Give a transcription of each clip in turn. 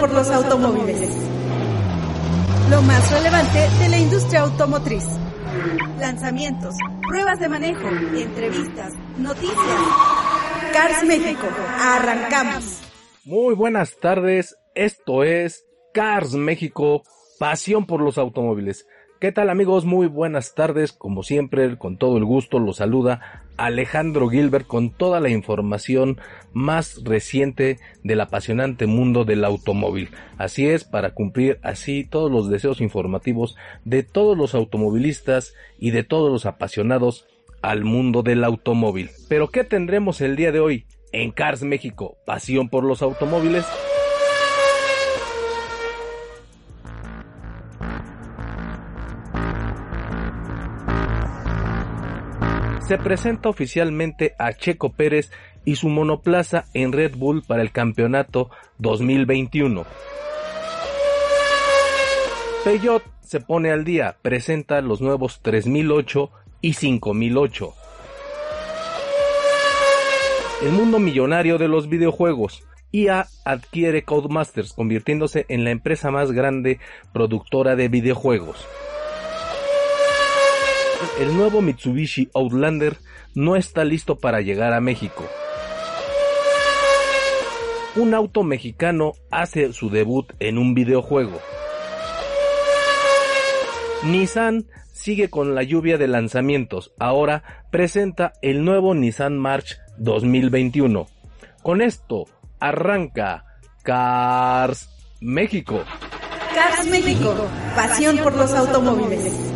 Por los automóviles. Lo más relevante de la industria automotriz. Lanzamientos, pruebas de manejo, entrevistas, noticias. Cars México, arrancamos. Muy buenas tardes, esto es Cars México, pasión por los automóviles. ¿Qué tal amigos? Muy buenas tardes. Como siempre, con todo el gusto, los saluda Alejandro Gilbert con toda la información más reciente del apasionante mundo del automóvil. Así es, para cumplir así todos los deseos informativos de todos los automovilistas y de todos los apasionados al mundo del automóvil. Pero ¿qué tendremos el día de hoy en Cars México? Pasión por los automóviles. Se presenta oficialmente a Checo Pérez y su monoplaza en Red Bull para el campeonato 2021. Peugeot se pone al día, presenta los nuevos 3008 y 5008. El mundo millonario de los videojuegos. IA adquiere Codemasters, convirtiéndose en la empresa más grande productora de videojuegos el nuevo Mitsubishi Outlander no está listo para llegar a México. Un auto mexicano hace su debut en un videojuego. Nissan sigue con la lluvia de lanzamientos. Ahora presenta el nuevo Nissan March 2021. Con esto arranca Cars México. Cars México, pasión por los automóviles.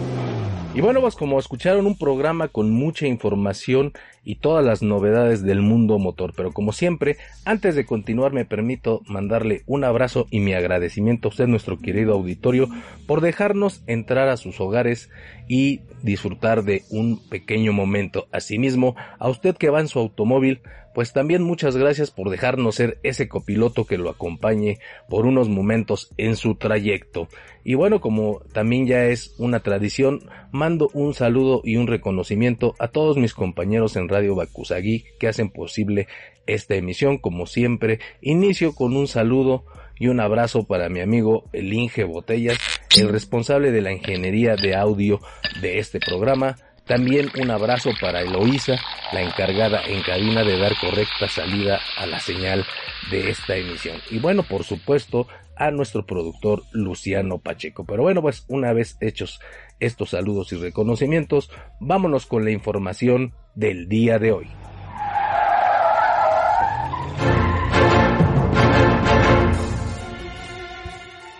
Y bueno, pues como escucharon un programa con mucha información y todas las novedades del mundo motor, pero como siempre, antes de continuar me permito mandarle un abrazo y mi agradecimiento a usted, nuestro querido auditorio, por dejarnos entrar a sus hogares y disfrutar de un pequeño momento. Asimismo, a usted que va en su automóvil, pues también muchas gracias por dejarnos ser ese copiloto que lo acompañe por unos momentos en su trayecto. Y bueno, como también ya es una tradición, mando un saludo y un reconocimiento a todos mis compañeros en Radio Bakusagi que hacen posible esta emisión. Como siempre, inicio con un saludo y un abrazo para mi amigo el Inge Botellas, el responsable de la ingeniería de audio de este programa, también un abrazo para Eloísa, la encargada en cabina de dar correcta salida a la señal de esta emisión. Y bueno, por supuesto, a nuestro productor Luciano Pacheco. Pero bueno, pues una vez hechos estos saludos y reconocimientos, vámonos con la información del día de hoy.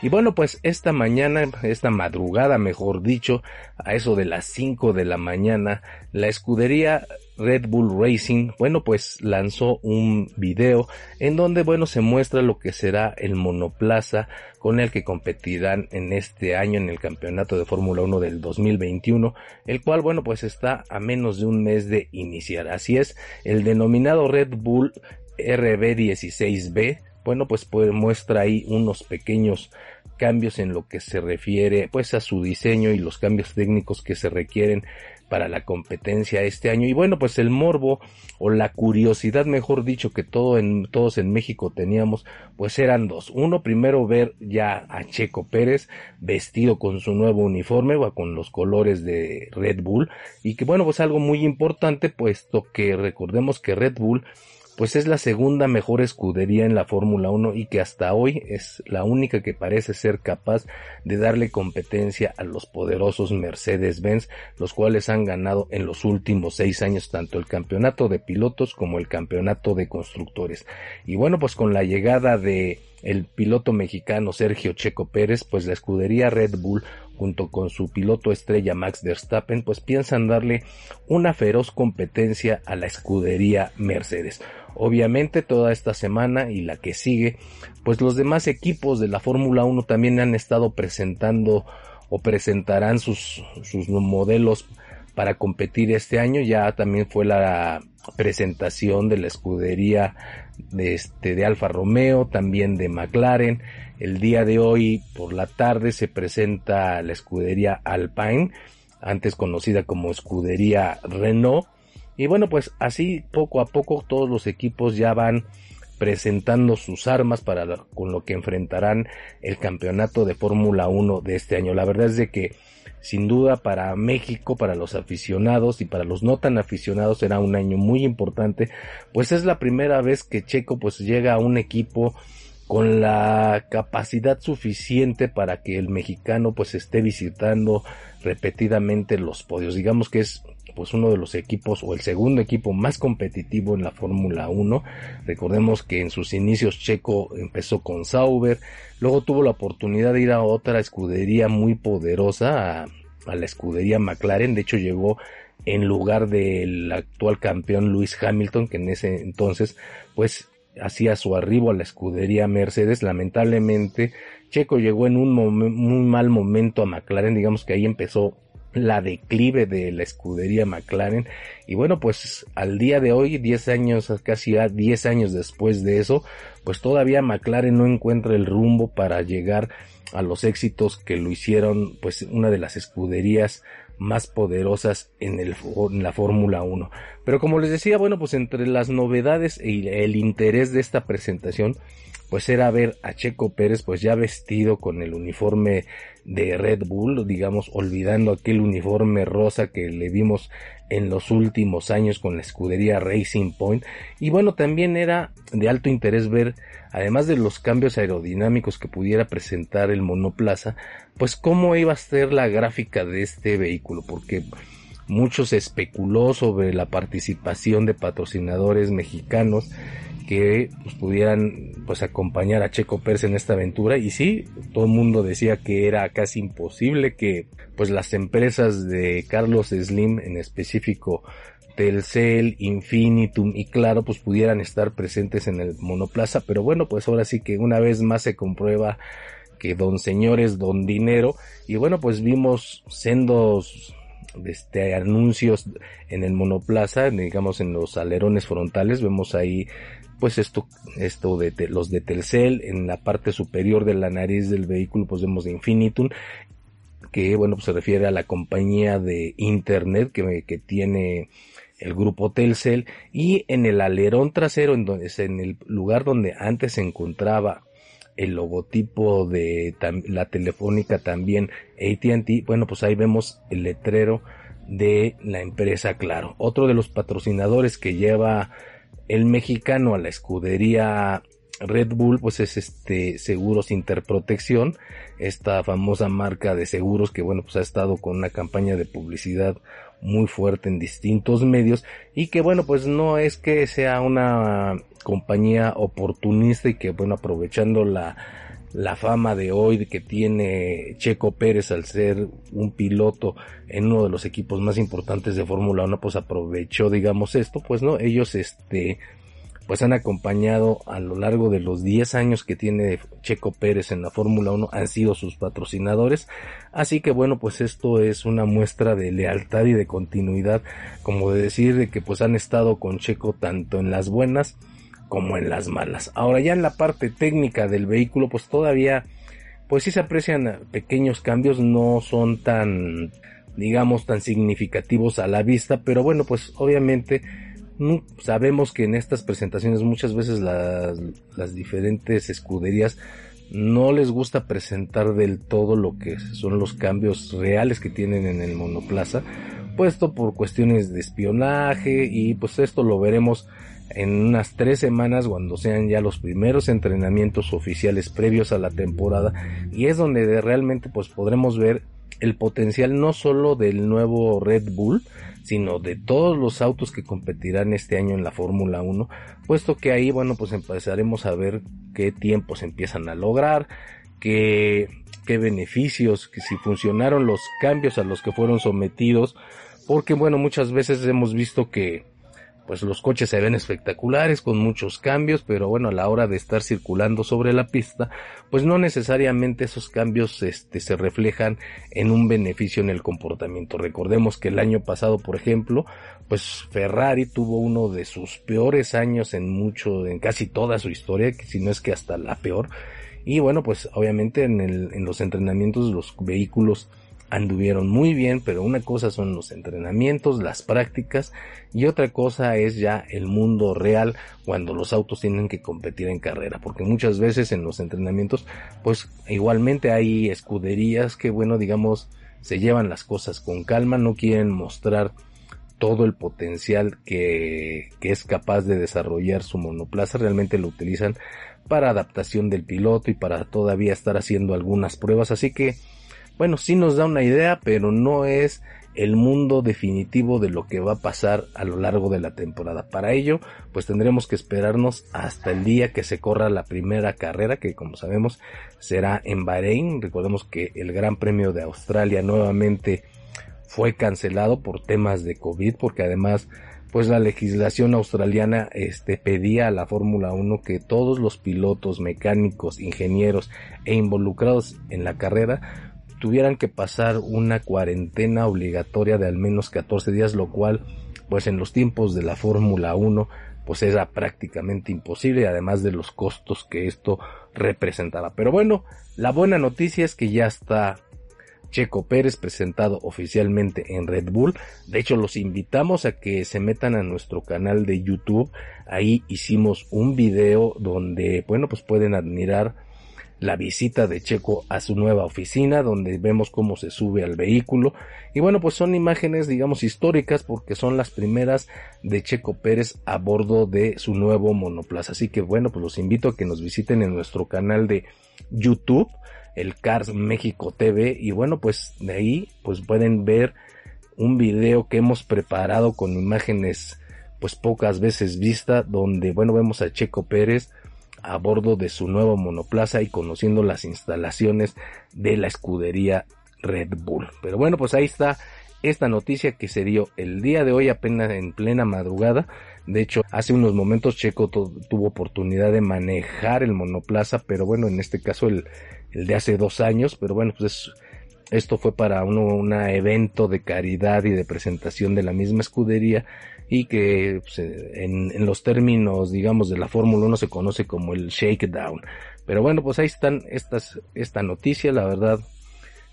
Y bueno, pues esta mañana, esta madrugada, mejor dicho, a eso de las 5 de la mañana, la escudería Red Bull Racing, bueno, pues lanzó un video en donde, bueno, se muestra lo que será el monoplaza con el que competirán en este año en el campeonato de Fórmula 1 del 2021, el cual, bueno, pues está a menos de un mes de iniciar. Así es, el denominado Red Bull RB16B, bueno, pues, pues muestra ahí unos pequeños cambios en lo que se refiere pues a su diseño y los cambios técnicos que se requieren para la competencia este año. Y bueno pues el morbo o la curiosidad mejor dicho que todo en, todos en México teníamos pues eran dos. Uno primero ver ya a Checo Pérez vestido con su nuevo uniforme o con los colores de Red Bull. Y que bueno pues algo muy importante puesto que recordemos que Red Bull pues es la segunda mejor escudería en la Fórmula 1 y que hasta hoy es la única que parece ser capaz de darle competencia a los poderosos Mercedes-Benz, los cuales han ganado en los últimos seis años tanto el campeonato de pilotos como el campeonato de constructores. Y bueno, pues con la llegada de el piloto mexicano Sergio Checo Pérez, pues la escudería Red Bull junto con su piloto estrella Max Verstappen, pues piensan darle una feroz competencia a la escudería Mercedes. Obviamente toda esta semana y la que sigue, pues los demás equipos de la Fórmula 1 también han estado presentando o presentarán sus, sus modelos para competir este año. Ya también fue la presentación de la escudería de este de Alfa Romeo, también de McLaren. El día de hoy por la tarde se presenta la escudería Alpine, antes conocida como escudería Renault y bueno, pues así poco a poco todos los equipos ya van presentando sus armas para con lo que enfrentarán el campeonato de Fórmula 1 de este año. La verdad es de que sin duda para México, para los aficionados y para los no tan aficionados será un año muy importante, pues es la primera vez que Checo pues llega a un equipo con la capacidad suficiente para que el mexicano pues esté visitando repetidamente los podios. Digamos que es pues uno de los equipos o el segundo equipo más competitivo en la Fórmula 1. Recordemos que en sus inicios Checo empezó con Sauber, luego tuvo la oportunidad de ir a otra escudería muy poderosa, a, la escudería McLaren, de hecho llegó en lugar del actual campeón Lewis Hamilton, que en ese entonces pues hacía su arribo a la escudería Mercedes. Lamentablemente, Checo llegó en un muy mal momento a McLaren, digamos que ahí empezó la declive de la escudería McLaren y bueno pues al día de hoy 10 años casi 10 años después de eso pues todavía McLaren no encuentra el rumbo para llegar a los éxitos que lo hicieron pues una de las escuderías más poderosas en, el, la Fórmula 1. Pero como les decía, bueno, pues entre las novedades y el interés de esta presentación, pues era ver a Checo Pérez pues ya vestido con el uniforme de Red Bull, digamos, olvidando aquel uniforme rosa que le vimos en los últimos años con la escudería Racing Point. Y bueno, también era de alto interés ver, además de los cambios aerodinámicos que pudiera presentar el monoplaza, pues cómo iba a ser la gráfica de este vehículo, porque muchos especuló sobre la participación de patrocinadores mexicanos que pues, pudieran pues acompañar a Checo Pérez en esta aventura. Y sí, todo el mundo decía que era casi imposible que pues las empresas de Carlos Slim en específico Telcel, Infinitum y Claro pues pudieran estar presentes en el monoplaza, pero bueno pues ahora sí que una vez más se comprueba que don señor es don dinero. Y bueno pues vimos sendos este, anuncios en el monoplaza, digamos en los alerones frontales, vemos ahí pues esto, esto de, los de Telcel, en la parte superior de la nariz del vehículo pues vemos Infinitum, que bueno pues se refiere a la compañía de internet que, que tiene el grupo Telcel y en el alerón trasero en donde en el lugar donde antes se encontraba el logotipo de la telefónica también AT&T, bueno, pues ahí vemos el letrero de la empresa Claro. Otro de los patrocinadores que lleva el mexicano a la escudería Red Bull, pues es este Seguros Interprotección, esta famosa marca de seguros que bueno, pues ha estado con una campaña de publicidad muy fuerte en distintos medios y que bueno, pues no es que sea una compañía oportunista y que bueno, aprovechando la, la fama de hoy que tiene Checo Pérez al ser un piloto en uno de los equipos más importantes de Fórmula 1, pues aprovechó, digamos, esto, pues no, ellos este, pues han acompañado a lo largo de los 10 años que tiene Checo Pérez en la Fórmula 1, han sido sus patrocinadores. Así que bueno, pues esto es una muestra de lealtad y de continuidad, como de decir de que pues han estado con Checo tanto en las buenas como en las malas. Ahora ya en la parte técnica del vehículo, pues todavía, pues sí se aprecian pequeños cambios, no son tan, digamos, tan significativos a la vista, pero bueno, pues obviamente sabemos que en estas presentaciones muchas veces las, las diferentes escuderías no les gusta presentar del todo lo que son los cambios reales que tienen en el monoplaza, puesto por cuestiones de espionaje y pues esto lo veremos en unas tres semanas cuando sean ya los primeros entrenamientos oficiales previos a la temporada y es donde realmente pues podremos ver el potencial no solo del nuevo Red Bull, sino de todos los autos que competirán este año en la Fórmula 1, puesto que ahí, bueno, pues empezaremos a ver qué tiempos empiezan a lograr, qué, qué beneficios, que si funcionaron los cambios a los que fueron sometidos, porque bueno, muchas veces hemos visto que pues los coches se ven espectaculares con muchos cambios, pero bueno, a la hora de estar circulando sobre la pista, pues no necesariamente esos cambios este, se reflejan en un beneficio en el comportamiento. Recordemos que el año pasado, por ejemplo, pues Ferrari tuvo uno de sus peores años en mucho, en casi toda su historia, si no es que hasta la peor. Y bueno, pues obviamente en, el, en los entrenamientos los vehículos anduvieron muy bien, pero una cosa son los entrenamientos, las prácticas y otra cosa es ya el mundo real cuando los autos tienen que competir en carrera, porque muchas veces en los entrenamientos pues igualmente hay escuderías que bueno digamos se llevan las cosas con calma, no quieren mostrar todo el potencial que, que es capaz de desarrollar su monoplaza, realmente lo utilizan para adaptación del piloto y para todavía estar haciendo algunas pruebas, así que bueno, sí nos da una idea, pero no es el mundo definitivo de lo que va a pasar a lo largo de la temporada. Para ello, pues tendremos que esperarnos hasta el día que se corra la primera carrera, que como sabemos será en Bahrein. Recordemos que el Gran Premio de Australia nuevamente fue cancelado por temas de COVID, porque además pues la legislación australiana este pedía a la Fórmula 1 que todos los pilotos, mecánicos, ingenieros e involucrados en la carrera tuvieran que pasar una cuarentena obligatoria de al menos 14 días, lo cual pues en los tiempos de la Fórmula 1 pues era prácticamente imposible, además de los costos que esto representaba. Pero bueno, la buena noticia es que ya está Checo Pérez presentado oficialmente en Red Bull. De hecho, los invitamos a que se metan a nuestro canal de YouTube. Ahí hicimos un video donde, bueno, pues pueden admirar la visita de Checo a su nueva oficina, donde vemos cómo se sube al vehículo. Y bueno, pues son imágenes, digamos, históricas porque son las primeras de Checo Pérez a bordo de su nuevo monoplaza. Así que bueno, pues los invito a que nos visiten en nuestro canal de YouTube, el Cars México TV. Y bueno, pues de ahí pues pueden ver un video que hemos preparado con imágenes pues pocas veces vista, donde bueno, vemos a Checo Pérez a bordo de su nuevo monoplaza y conociendo las instalaciones de la escudería Red Bull. Pero bueno, pues ahí está esta noticia que se dio el día de hoy apenas en plena madrugada. De hecho, hace unos momentos Checo tuvo oportunidad de manejar el monoplaza, pero bueno, en este caso el, el de hace dos años, pero bueno, pues esto fue para un evento de caridad y de presentación de la misma escudería y que pues, en, en, los términos, digamos, de la Fórmula 1 se conoce como el shakedown. Pero bueno, pues ahí están estas, esta noticia, la verdad,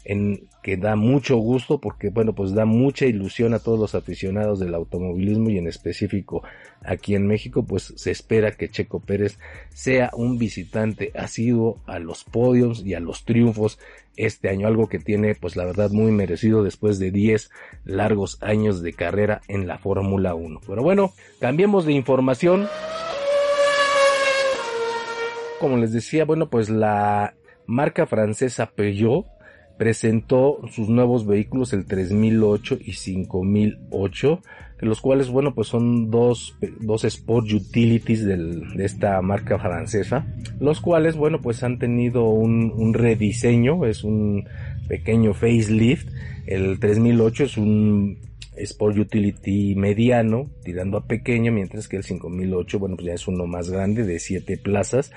en que da mucho gusto porque bueno pues da mucha ilusión a todos los aficionados del automovilismo y en específico aquí en México pues se espera que Checo Pérez sea un visitante asiduo a los podios y a los triunfos este año algo que tiene pues la verdad muy merecido después de 10 largos años de carrera en la Fórmula 1 pero bueno cambiemos de información. Como les decía bueno pues la marca francesa Peugeot presentó sus nuevos vehículos, el 3008 y 5008, los cuales, bueno, pues son dos, dos Sport Utilities de esta marca francesa, los cuales, bueno, pues han tenido un, un rediseño, es un pequeño facelift, el 3008 es un Sport Utility mediano, tirando a pequeño, mientras que el 5008, bueno, pues ya es uno más grande de 7 plazas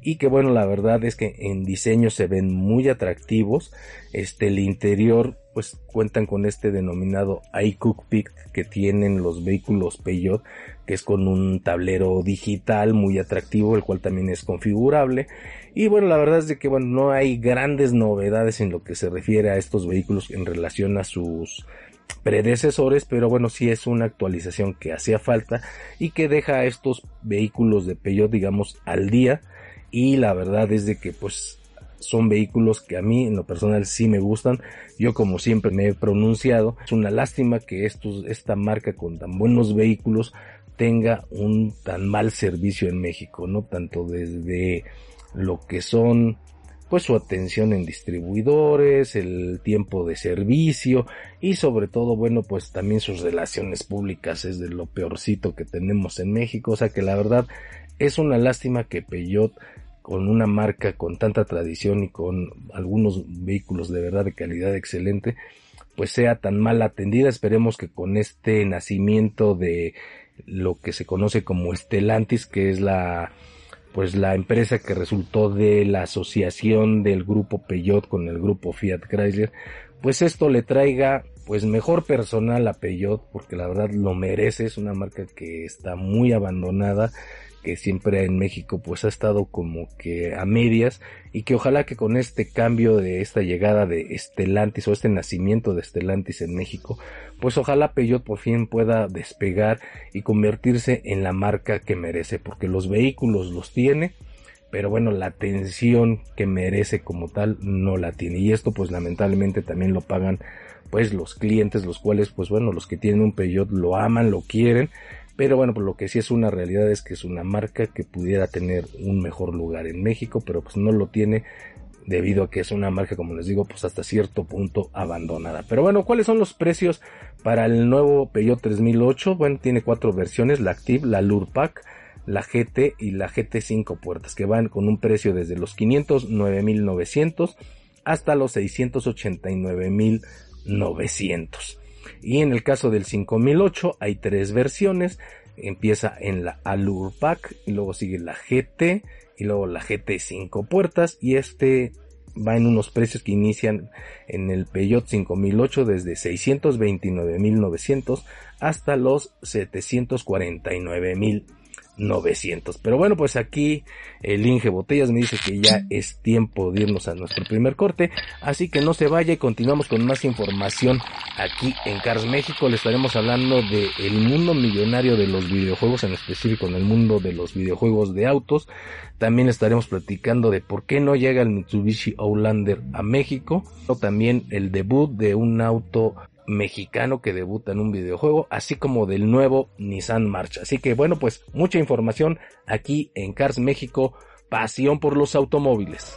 y que bueno, la verdad es que en diseño se ven muy atractivos. Este, el interior, pues cuentan con este denominado iCookpit que tienen los vehículos Peugeot, que es con un tablero digital muy atractivo, el cual también es configurable. Y bueno, la verdad es de que bueno, no hay grandes novedades en lo que se refiere a estos vehículos en relación a sus predecesores, pero bueno, sí es una actualización que hacía falta y que deja a estos vehículos de Peugeot, digamos, al día. Y la verdad es de que pues son vehículos que a mí en lo personal sí me gustan. Yo como siempre me he pronunciado, es una lástima que estos, esta marca con tan buenos vehículos tenga un tan mal servicio en México, ¿no? Tanto desde lo que son pues su atención en distribuidores, el tiempo de servicio y sobre todo, bueno, pues también sus relaciones públicas es de lo peorcito que tenemos en México, o sea que la verdad es una lástima que Peugeot con una marca con tanta tradición y con algunos vehículos de verdad de calidad excelente, pues sea tan mal atendida. Esperemos que con este nacimiento de lo que se conoce como Estelantis, que es la pues la empresa que resultó de la asociación del grupo Peugeot con el grupo Fiat Chrysler, pues esto le traiga pues mejor personal a Peugeot porque la verdad lo merece, es una marca que está muy abandonada, que siempre en México pues ha estado como que a medias y que ojalá que con este cambio de esta llegada de Estelantis o este nacimiento de Estelantis en México, pues ojalá Peugeot por fin pueda despegar y convertirse en la marca que merece, porque los vehículos los tiene, pero bueno, la atención que merece como tal no la tiene. Y esto pues lamentablemente también lo pagan pues los clientes, los cuales pues bueno, los que tienen un Peugeot lo aman, lo quieren, pero bueno, pues lo que sí es una realidad es que es una marca que pudiera tener un mejor lugar en México, pero pues no lo tiene debido a que es una marca, como les digo, pues hasta cierto punto abandonada. Pero bueno, ¿cuáles son los precios para el nuevo Peugeot 3008? Bueno, tiene cuatro versiones, la Active, la Lurpack, la GT y la GT 5 puertas, que van con un precio desde los 509.900 hasta los 689.900. Y en el caso del 5008 hay tres versiones. Empieza en la Allure Pack y luego sigue la GT y luego la GT 5 puertas y este va en unos precios que inician en el Peugeot 5008 desde 629.900 hasta los 749.000 900. Pero bueno, pues aquí el Inge Botellas me dice que ya es tiempo de irnos a nuestro primer corte. Así que no se vaya y continuamos con más información aquí en Cars México. Le estaremos hablando de el mundo millonario de los videojuegos, en específico en el mundo de los videojuegos de autos. También estaremos platicando de por qué no llega el Mitsubishi Outlander a México. O también el debut de un auto mexicano que debuta en un videojuego, así como del nuevo Nissan March. Así que bueno, pues mucha información aquí en Cars México, pasión por los automóviles.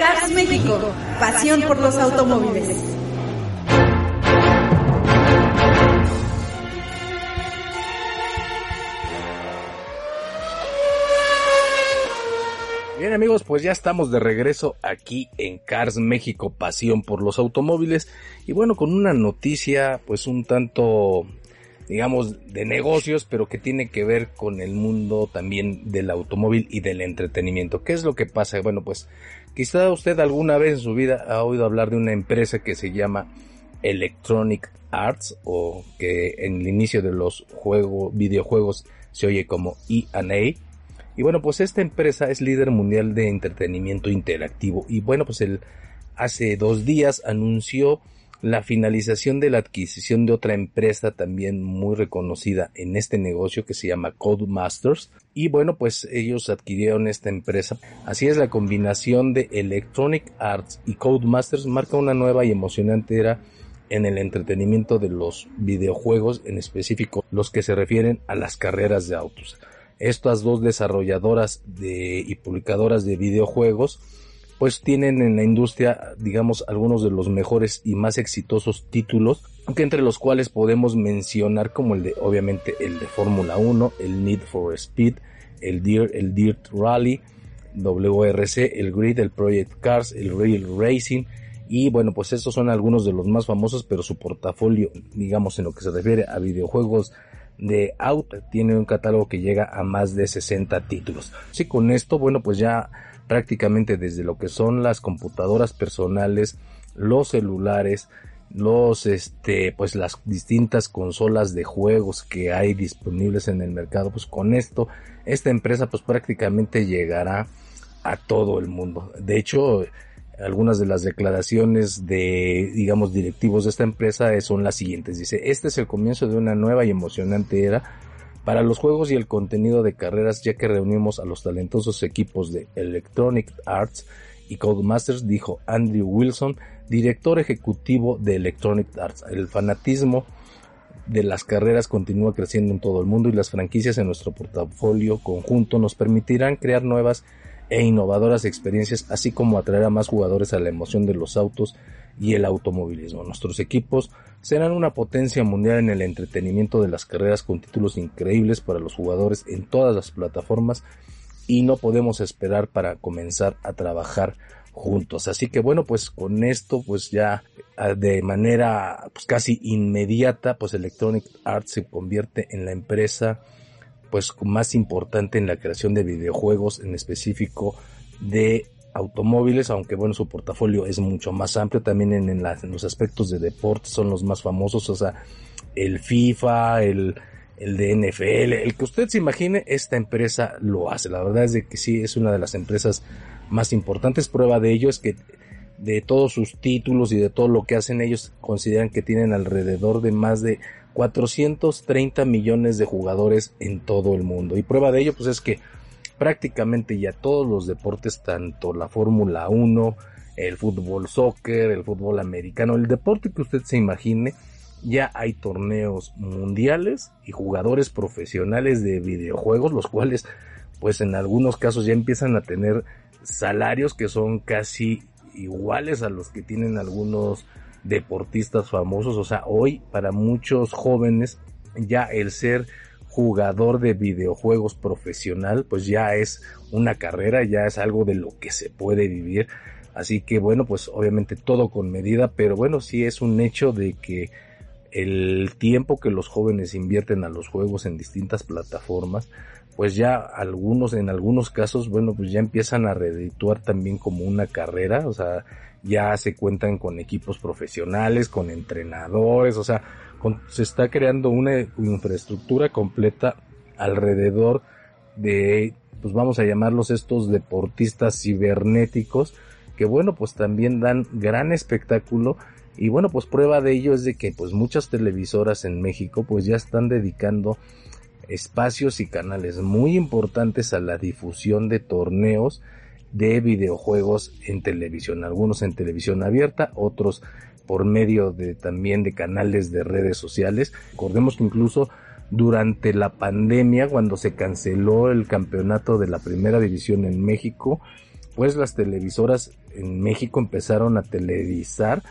Cars México, pasión por los automóviles. Bien amigos, pues ya estamos de regreso aquí en Cars México, pasión por los automóviles y bueno, con una noticia pues un tanto digamos de negocios, pero que tiene que ver con el mundo también del automóvil y del entretenimiento. ¿Qué es lo que pasa? Bueno, pues quizá usted alguna vez en su vida ha oído hablar de una empresa que se llama Electronic Arts o que en el inicio de los juegos, videojuegos se oye como EA y bueno, pues esta empresa es líder mundial de entretenimiento interactivo. Y bueno, pues él hace dos días anunció la finalización de la adquisición de otra empresa también muy reconocida en este negocio que se llama Codemasters. Y bueno, pues ellos adquirieron esta empresa. Así es, la combinación de Electronic Arts y Codemasters marca una nueva y emocionante era en el entretenimiento de los videojuegos, en específico los que se refieren a las carreras de autos estas dos desarrolladoras de, y publicadoras de videojuegos pues tienen en la industria, digamos, algunos de los mejores y más exitosos títulos, que entre los cuales podemos mencionar como el de, obviamente, el de Fórmula 1, el Need for Speed, el Dirt, el Dirt Rally, WRC, el Grid, el Project Cars, el Real Racing, y bueno, pues estos son algunos de los más famosos, pero su portafolio, digamos, en lo que se refiere a videojuegos de Out tiene un catálogo que llega a más de 60 títulos. Sí, con esto, bueno, pues ya prácticamente desde lo que son las computadoras personales, los celulares, los este pues las distintas consolas de juegos que hay disponibles en el mercado, pues con esto esta empresa pues prácticamente llegará a todo el mundo. De hecho, algunas de las declaraciones de, digamos, directivos de esta empresa son las siguientes. Dice, este es el comienzo de una nueva y emocionante era para los juegos y el contenido de carreras, ya que reunimos a los talentosos equipos de Electronic Arts y Codemasters, dijo Andrew Wilson, director ejecutivo de Electronic Arts. El fanatismo de las carreras continúa creciendo en todo el mundo y las franquicias en nuestro portafolio conjunto nos permitirán crear nuevas e innovadoras experiencias, así como atraer a más jugadores a la emoción de los autos y el automovilismo. Nuestros equipos serán una potencia mundial en el entretenimiento de las carreras con títulos increíbles para los jugadores en todas las plataformas y no podemos esperar para comenzar a trabajar juntos. Así que bueno, pues con esto pues ya ah, de manera pues casi inmediata pues Electronic Arts se convierte en la empresa pues más importante en la creación de videojuegos en específico de automóviles, aunque bueno, su portafolio es mucho más amplio, también en, en, los aspectos de deporte son los más famosos, o sea, el FIFA, el, el NFL, el que usted se imagine, esta empresa lo hace. La verdad es de que sí, es una de las empresas más importantes. Prueba de ello es que de todos sus títulos y de todo lo que hacen ellos, consideran que tienen alrededor de más de 430 millones de jugadores en todo el mundo. Y prueba de ello, pues es que prácticamente ya todos los deportes, tanto la Fórmula 1, el fútbol soccer, el fútbol americano, el deporte que usted se imagine, ya hay torneos mundiales y jugadores profesionales de videojuegos, los cuales pues en algunos casos ya empiezan a tener salarios que son casi iguales a los que tienen algunos deportistas famosos. O sea, hoy para muchos jóvenes ya el ser jugador de videojuegos profesional pues ya es una carrera, ya es algo de lo que se puede vivir. Así que bueno, pues obviamente todo con medida, pero bueno, sí es un hecho de que el tiempo que los jóvenes invierten a los juegos en distintas plataformas, pues ya algunos, en algunos casos, bueno, pues ya empiezan a redituar también como una carrera, o sea, ya se cuentan con equipos profesionales, con entrenadores, o sea, se está creando una infraestructura completa alrededor de, pues vamos a llamarlos estos deportistas cibernéticos, que bueno, pues también dan gran espectáculo. Y bueno, pues prueba de ello es de que pues muchas televisoras en México pues ya están dedicando espacios y canales muy importantes a la difusión de torneos de videojuegos en televisión, algunos en televisión abierta, otros por medio de también de canales de redes sociales. Recordemos que incluso durante la pandemia, cuando se canceló el campeonato de la primera división en México, pues las televisoras en México empezaron a televisar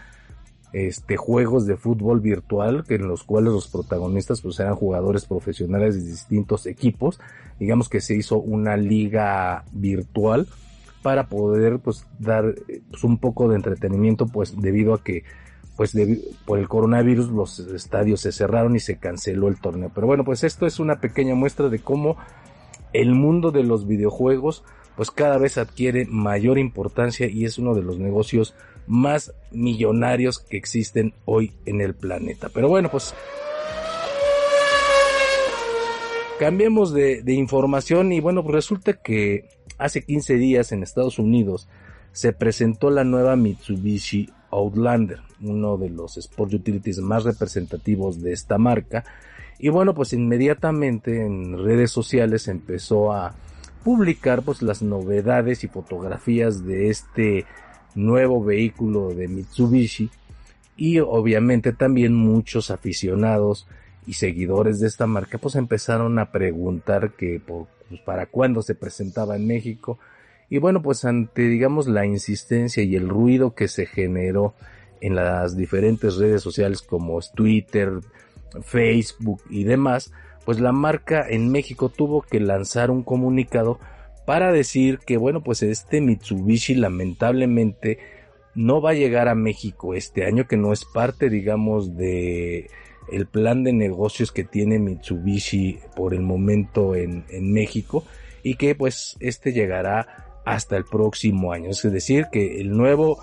este juegos de fútbol virtual que en los cuales los protagonistas pues eran jugadores profesionales de distintos equipos digamos que se hizo una liga virtual para poder pues dar pues, un poco de entretenimiento pues debido a que pues por el coronavirus los estadios se cerraron y se canceló el torneo pero bueno pues esto es una pequeña muestra de cómo el mundo de los videojuegos pues cada vez adquiere mayor importancia y es uno de los negocios más millonarios que existen hoy en el planeta. Pero bueno, pues cambiemos de, información y bueno, pues resulta que hace 15 días en Estados Unidos se presentó la nueva Mitsubishi Outlander, uno de los Sport Utilities más representativos de esta marca. Y bueno, pues inmediatamente en redes sociales empezó a publicar pues las novedades y fotografías de este nuevo vehículo de Mitsubishi y obviamente también muchos aficionados y seguidores de esta marca pues empezaron a preguntar que pues, para cuándo se presentaba en México y bueno pues ante digamos la insistencia y el ruido que se generó en las diferentes redes sociales como Twitter, Facebook y demás pues la marca en México tuvo que lanzar un comunicado para decir que bueno, pues este Mitsubishi lamentablemente no va a llegar a México este año, que no es parte, digamos, de el plan de negocios que tiene Mitsubishi por el momento en, en México y que pues este llegará hasta el próximo año. Es decir, que el nuevo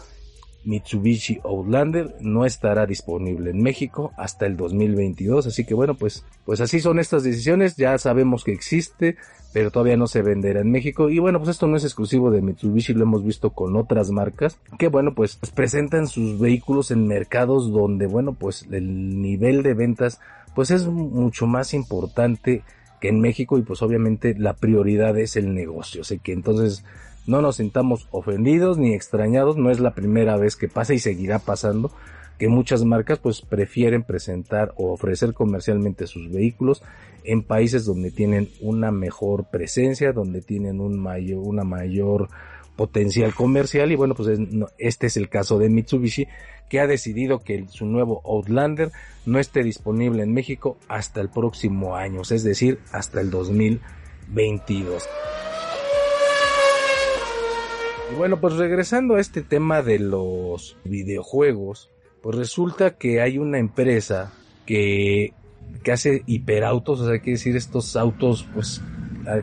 Mitsubishi Outlander no estará disponible en México hasta el 2022. Así que bueno, pues, pues así son estas decisiones. Ya sabemos que existe, pero todavía no se venderá en México. Y bueno, pues esto no es exclusivo de Mitsubishi, lo hemos visto con otras marcas que bueno, pues, presentan sus vehículos en mercados donde bueno, pues el nivel de ventas pues es mucho más importante que en México y pues obviamente la prioridad es el negocio. Así que entonces no nos sintamos ofendidos ni extrañados, no es la primera vez que pasa y seguirá pasando que muchas marcas pues prefieren presentar o ofrecer comercialmente sus vehículos en países donde tienen una mejor presencia, donde tienen un mayor, una mayor potencial comercial y bueno, pues este es el caso de Mitsubishi que ha decidido que su nuevo Outlander no esté disponible en México hasta el próximo año, es decir, hasta el 2022. Y bueno, pues regresando a este tema de los videojuegos, pues resulta que hay una empresa que, que hace hiperautos, o sea, que decir estos autos, pues,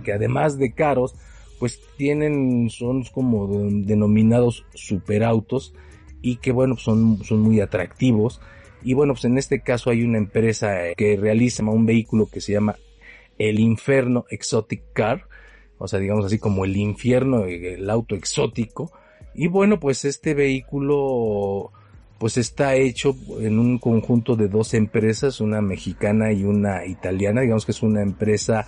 que además de caros, pues tienen, son como denominados superautos y que bueno, son, son muy atractivos. Y bueno, pues en este caso hay una empresa que realiza un vehículo que se llama el Inferno Exotic Car, o sea, digamos así como el infierno, el auto exótico. Y bueno, pues este vehículo pues está hecho en un conjunto de dos empresas, una mexicana y una italiana, digamos que es una empresa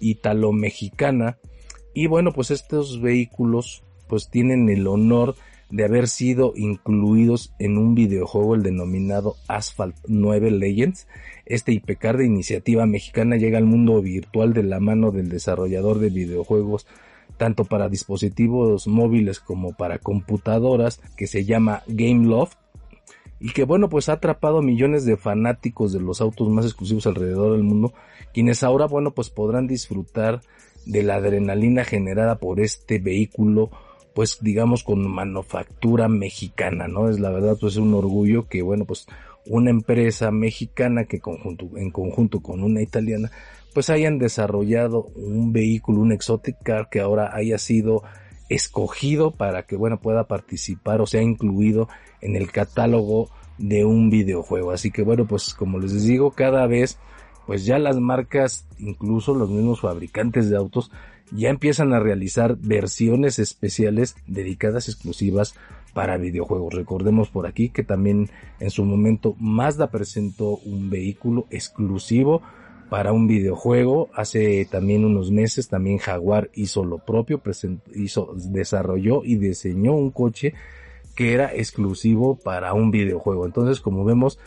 italo-mexicana y bueno, pues estos vehículos pues tienen el honor de haber sido incluidos en un videojuego, el denominado Asphalt 9 Legends. Este hipecar de iniciativa mexicana llega al mundo virtual de la mano del desarrollador de videojuegos tanto para dispositivos móviles como para computadoras que se llama Gameloft y que bueno pues ha atrapado millones de fanáticos de los autos más exclusivos alrededor del mundo quienes ahora bueno pues podrán disfrutar de la adrenalina generada por este vehículo, pues digamos con manufactura mexicana, ¿no? Es la verdad, pues es un orgullo que, bueno, pues una empresa mexicana que en conjunto con una italiana, pues hayan desarrollado un vehículo, un exotic car que ahora haya sido escogido para que, bueno, pueda participar o sea incluido en el catálogo de un videojuego. Así que, bueno, pues como les digo, cada vez pues ya las marcas, incluso los mismos fabricantes de autos, ya empiezan a realizar versiones especiales dedicadas exclusivas para videojuegos. Recordemos por aquí que también en su momento Mazda presentó un vehículo exclusivo para un videojuego. Hace también unos meses también Jaguar hizo lo propio, hizo, desarrolló y diseñó un coche que era exclusivo para un videojuego. Entonces, como vemos,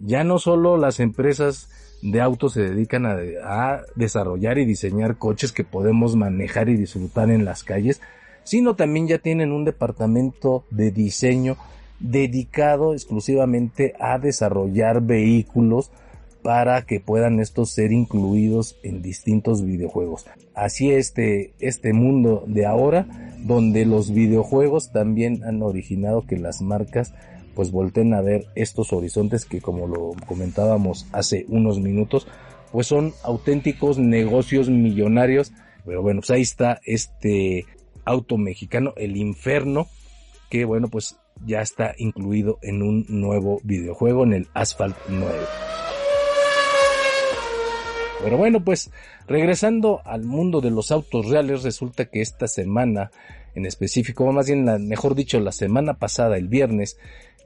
ya no solo las empresas de autos se dedican a, desarrollar y diseñar coches que podemos manejar y disfrutar en las calles, sino también ya tienen un departamento de diseño dedicado exclusivamente a desarrollar vehículos para que puedan estos ser incluidos en distintos videojuegos. Así este, este mundo de ahora, donde los videojuegos también han originado que las marcas pues volten a ver estos horizontes que como lo comentábamos hace unos minutos, pues son auténticos negocios millonarios. Pero bueno, pues ahí está este auto mexicano, el Inferno, que bueno, pues ya está incluido en un nuevo videojuego, en el Asphalt 9. Pero bueno, pues regresando al mundo de los autos reales, resulta que esta semana en específico, más bien, la, mejor dicho, la semana pasada, el viernes,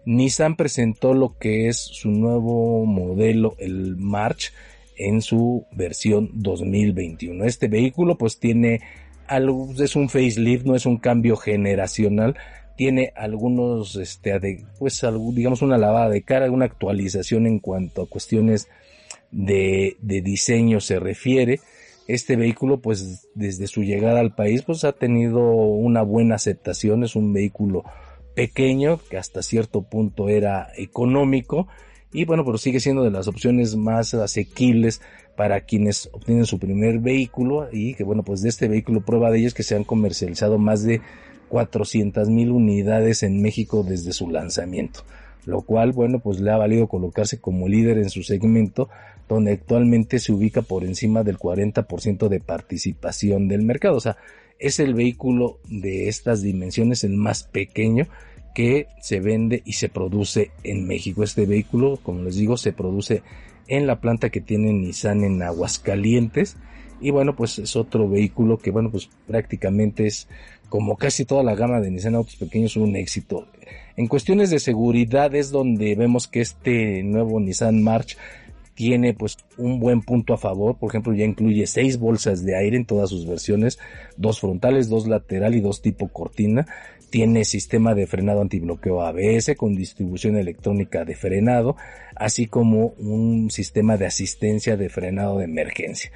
Nissan presentó lo que es su nuevo modelo, el March, en su versión 2021. Este vehículo pues tiene algo, es un facelift, no es un cambio generacional, tiene algunos, este, pues digamos una lavada de cara, una actualización en cuanto a cuestiones de, de diseño se refiere. Este vehículo pues desde su llegada al país pues ha tenido una buena aceptación, es un vehículo pequeño, que hasta cierto punto era económico, y bueno, pero sigue siendo de las opciones más asequibles para quienes obtienen su primer vehículo y que bueno, pues de este vehículo prueba de ellos que se han comercializado más de 400 mil unidades en México desde su lanzamiento, lo cual bueno, pues le ha valido colocarse como líder en su segmento donde actualmente se ubica por encima del 40% de participación del mercado, es el vehículo de estas dimensiones el más pequeño que se vende y se produce en México. Este vehículo, como les digo, se produce en la planta que tiene Nissan en Aguascalientes. Y bueno, pues es otro vehículo que, bueno, pues prácticamente es como casi toda la gama de Nissan Autos Pequeños un éxito. En cuestiones de seguridad es donde vemos que este nuevo Nissan March tiene pues un buen punto a favor, por ejemplo ya incluye seis bolsas de aire en todas sus versiones, dos frontales, dos lateral y dos tipo cortina, tiene sistema de frenado antibloqueo ABS con distribución electrónica de frenado, así como un sistema de asistencia de frenado de emergencia.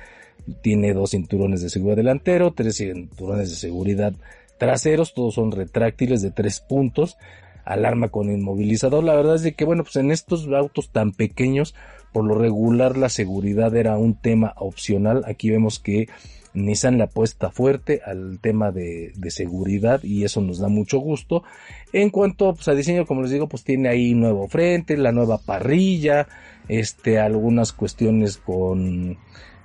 Tiene dos cinturones de seguridad delantero, tres cinturones de seguridad traseros, todos son retráctiles de tres puntos, alarma con inmovilizador. La verdad es de que, bueno, pues en estos autos tan pequeños, por lo regular la seguridad era un tema opcional. Aquí vemos que Nissan le apuesta fuerte al tema de, seguridad y eso nos da mucho gusto. En cuanto pues, a diseño, como les digo, pues tiene ahí nuevo frente, la nueva parrilla, este, algunas cuestiones con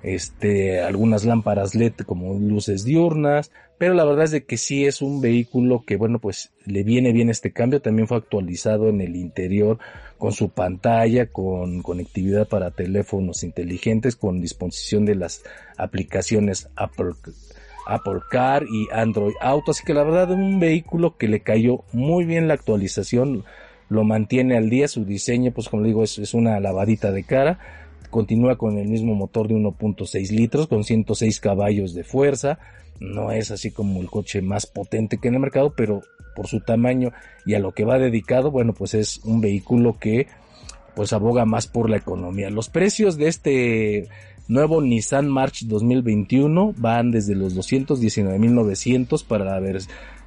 este, algunas lámparas LED como luces diurnas, pero la verdad es de que sí es un vehículo que, bueno, pues le viene bien este cambio, también fue actualizado en el interior con su pantalla, con conectividad para teléfonos inteligentes, con disposición de las aplicaciones Apple, Apple Car y Android Auto, así que la verdad es un vehículo que le cayó muy bien la actualización, lo mantiene al día, su diseño, pues como digo, es, es una lavadita de cara, continúa con el mismo motor de 1.6 litros con 106 caballos de fuerza. No es así como el coche más potente que en el mercado, pero por su tamaño y a lo que va dedicado, bueno, pues es un vehículo que pues aboga más por la economía. Los precios de este nuevo Nissan March 2021 van desde los 219.900 para ver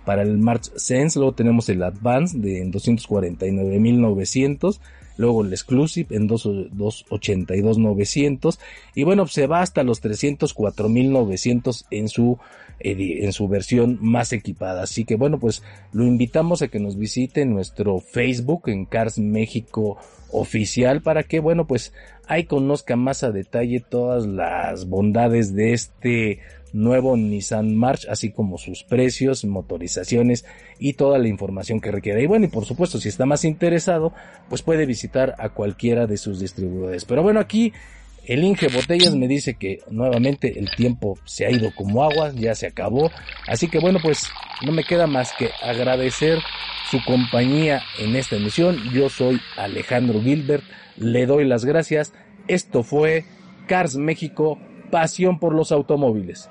para el March Sense, luego tenemos el Advance de 249.900 luego el Exclusive en 282.900 y bueno, se va hasta los 304.900 en su en su versión más equipada. Así que bueno, pues lo invitamos a que nos visite en nuestro Facebook en Cars México oficial para que bueno, pues ahí conozca más a detalle todas las bondades de este nuevo Nissan March, así como sus precios, motorizaciones y toda la información que requiera. Y bueno, y por supuesto, si está más interesado, pues puede visitar a cualquiera de sus distribuidores. Pero bueno, aquí el Inge Botellas me dice que nuevamente el tiempo se ha ido como agua, ya se acabó. Así que bueno, pues no me queda más que agradecer su compañía en esta emisión. Yo soy Alejandro Gilbert, le doy las gracias. Esto fue Cars México, pasión por los automóviles.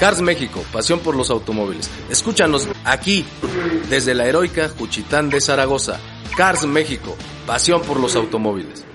Cars México, pasión por los automóviles. Escúchanos aquí, desde la heroica Juchitán de Zaragoza. Cars México, pasión por los automóviles.